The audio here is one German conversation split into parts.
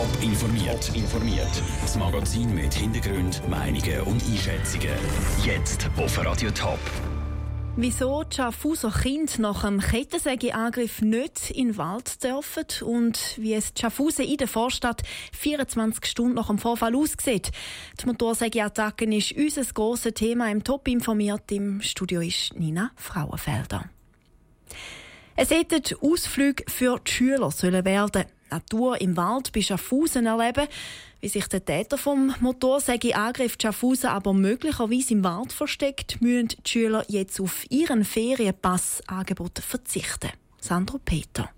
Top informiert. informiert. Das Magazin mit Hintergrund, Meinungen und Einschätzungen. Jetzt auf Radio Top. Wieso die Schaffhauser Kinder nach dem Kettensägeangriff nicht in den Wald dürfen und wie es Schaffhausen in der Vorstadt 24 Stunden nach dem Vorfall aussieht. Die Motorsägeattacke ist unser grosses Thema im Top informiert. Im Studio ist Nina Frauenfelder. Es hätten Ausflüge für die Schüler sollen werden. Natur im Wald bei Schaffhausen erleben. Wie sich der Täter vom Motorsägeangriff Schaffhausen aber möglicherweise im Wald versteckt, müssen die Schüler jetzt auf ihren Ferienpassangebot verzichten. Sandro Peter.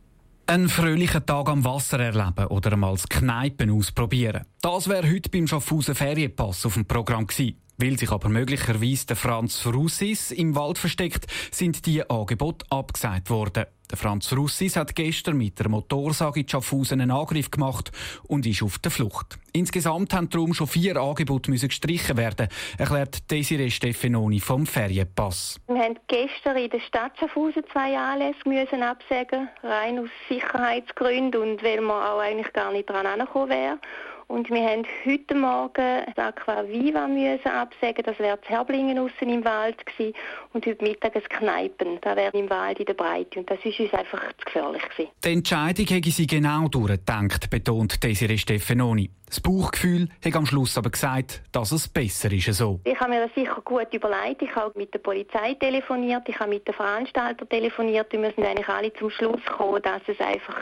Einen fröhlichen Tag am Wasser erleben oder einmal das Kneipen ausprobieren. Das wäre heute beim Schaffhausen Ferienpass auf dem Programm gewesen. Weil sich aber möglicherweise der Franz Russis im Wald versteckt, sind die Angebote abgesagt worden. Der Franz Russis hat gestern mit der Motorsage in Schaffhausen einen Angriff gemacht und ist auf der Flucht. Insgesamt haben darum schon vier Angebote müssen gestrichen werden, erklärt Desiree Steffanoni vom Ferienpass. Wir haben gestern in der Stadt Schaffhausen zwei Anlässe müssen absagen, rein aus Sicherheitsgründen und weil man auch eigentlich gar nicht dran angekommen wäre. Und wir haben heute Morgen das Aqua Viva müssen absagen. Das wäre das Herblingen aussen im Wald gewesen. Und heute Mittag ein Kneipen. Das wäre im Wald in der Breite. Und das ist uns einfach zu gefährlich gewesen. Die Entscheidung hätte sie genau durchgedacht, betont Desiree Steffanoni. Das Bauchgefühl hat am Schluss aber gesagt, dass es besser ist so. Ich habe mir das sicher gut überlegt. Ich habe mit der Polizei telefoniert, ich habe mit den Veranstaltern telefoniert und wir sind eigentlich alle zum Schluss gekommen, dass es einfach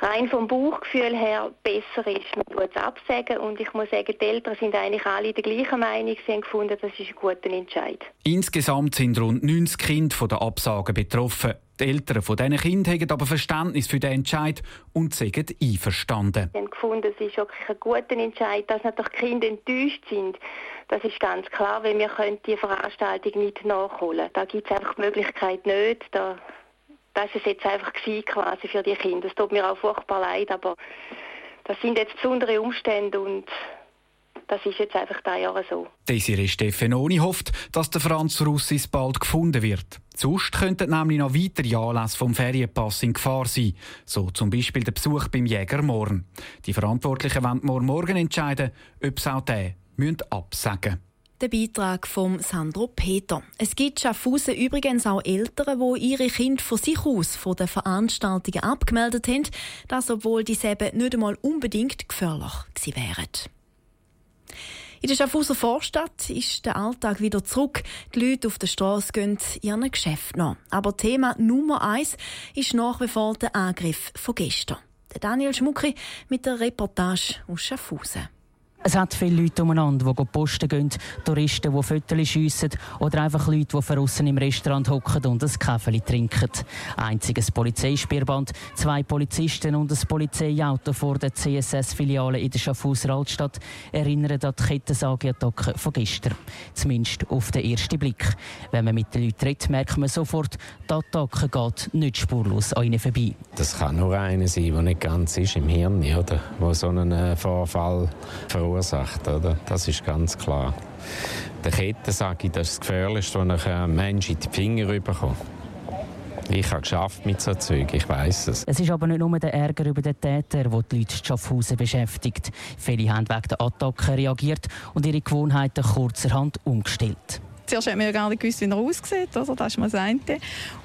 rein vom Bauchgefühl her besser ist. Man tut es absagen und ich muss sagen, die Eltern sind eigentlich alle der gleichen Meinung. Sie haben gefunden, das ist ein guter Entscheid. Insgesamt sind rund 90 Kinder von der Absage betroffen. Die Eltern von diesen Kindern haben aber Verständnis für den Entscheid und sind einverstanden. Wir haben gefunden, es ist wirklich ein guter Entscheid, dass natürlich die Kinder enttäuscht sind. Das ist ganz klar, weil wir können die Veranstaltung nicht nachholen. Da gibt es einfach die Möglichkeit nicht. Da, das ist jetzt einfach quasi für die Kinder. Es tut mir auch furchtbar leid, aber das sind jetzt besondere Umstände und das ist jetzt einfach da Jahre so. Desiree Steffanoni hofft, dass der Franz Russis bald gefunden wird. Sonst könnten nämlich noch weitere Anlässe vom Ferienpass in Gefahr sein. So zum Beispiel der Besuch beim Jäger morgen. Die Verantwortlichen wollen morgen, morgen entscheiden, ob sie auch den absagen müssen. Der Beitrag von Sandro Peter. Es gibt Schaffhausen übrigens auch Eltern, die ihre Kinder von sich aus von den Veranstaltungen abgemeldet haben, das obwohl diese eben nicht einmal unbedingt gefährlich gewesen wären. In der Schaffhauser Vorstadt ist der Alltag wieder zurück. Die Leute auf der Straße gehen ihren Geschäft nach. Aber Thema Nummer eins ist nach wie vor der Angriff von gestern. Daniel Schmucki mit der Reportage aus Schaffhausen. Es hat viele Leute umeinander, die posten gehen, Touristen, die Fotos schiessen oder einfach Leute, die draussen im Restaurant hocken und ein Kaffee trinken. Einziges Polizeispierband, zwei Polizisten und ein Polizeiauto vor der CSS-Filiale in der Schaffhauser Altstadt erinnern an die Kettensägeattacke von gestern. Zumindest auf den ersten Blick. Wenn man mit den Leuten redet, merkt man sofort, die Attacke geht nicht spurlos an ihnen vorbei. Das kann nur einer sein, der nicht ganz ist im Hirn, oder? Wo so einen äh, Vorfall verursacht verursacht. Oder? Das ist ganz klar. Der Kettensäge das ist das Gefährlichste, was ein Mensch in die Finger bekommt. Ich habe geschafft mit so Zeug, ich weiß es. Es ist aber nicht nur der Ärger über den Täter, der die Leute in Schaffhausen beschäftigt. Viele haben wegen der Attacke reagiert und ihre Gewohnheiten kurzerhand umgestellt. Zuerst hat man ja gar nicht gewusst, wie er aussieht, oder? das ist mal das eine.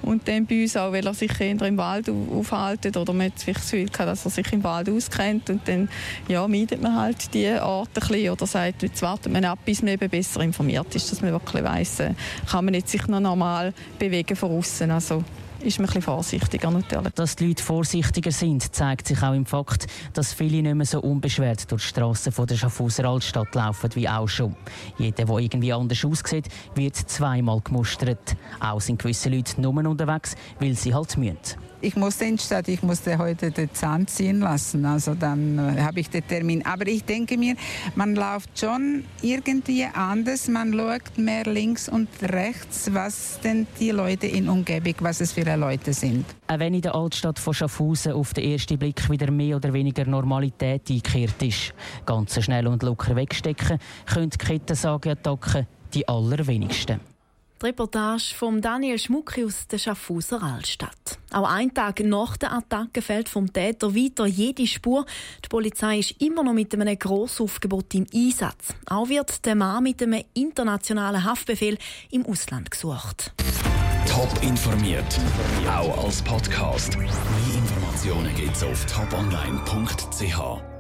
Und dann bei uns auch, weil er sich eher im Wald aufhält oder man hat vielleicht das Gefühl gehabt, dass er sich im Wald auskennt und dann ja, meidet man halt die Art ein bisschen oder sagt, jetzt wartet man ab, bis man eben besser informiert ist, dass man wirklich weiss, äh, kann man jetzt sich noch normal bewegen von außen. Also ist man ein vorsichtiger natürlich. Dass die Leute vorsichtiger sind, zeigt sich auch im Fakt, dass viele nicht mehr so unbeschwert durch die Strassen der Schaffhauser Altstadt laufen wie auch schon. Jeder, der irgendwie anders aussieht, wird zweimal gemustert. Auch sind gewisse Leute nur unterwegs, weil sie halt müssen ich musste in die Stadt, ich musste heute den Zahn ziehen lassen. Also dann äh, habe ich den Termin. Aber ich denke mir, man läuft schon irgendwie anders. Man schaut mehr links und rechts, was denn die Leute in Umgebung, was es für Leute sind. Auch wenn in der Altstadt von Schaffhausen auf den ersten Blick wieder mehr oder weniger Normalität eingekehrt ist. Ganz schnell und locker wegstecken können die Kettensägeattacken die allerwenigsten. Die Reportage von Daniel Schmucki aus der Schaffhauser Altstadt. Auch einen Tag nach der Attacke fällt vom Täter weiter jede Spur. Die Polizei ist immer noch mit einem Grossaufgebot im Einsatz. Auch wird der Mann mit einem internationalen Haftbefehl im Ausland gesucht. Top informiert, auch als Podcast. Mehr Informationen gibt's auf toponline.ch.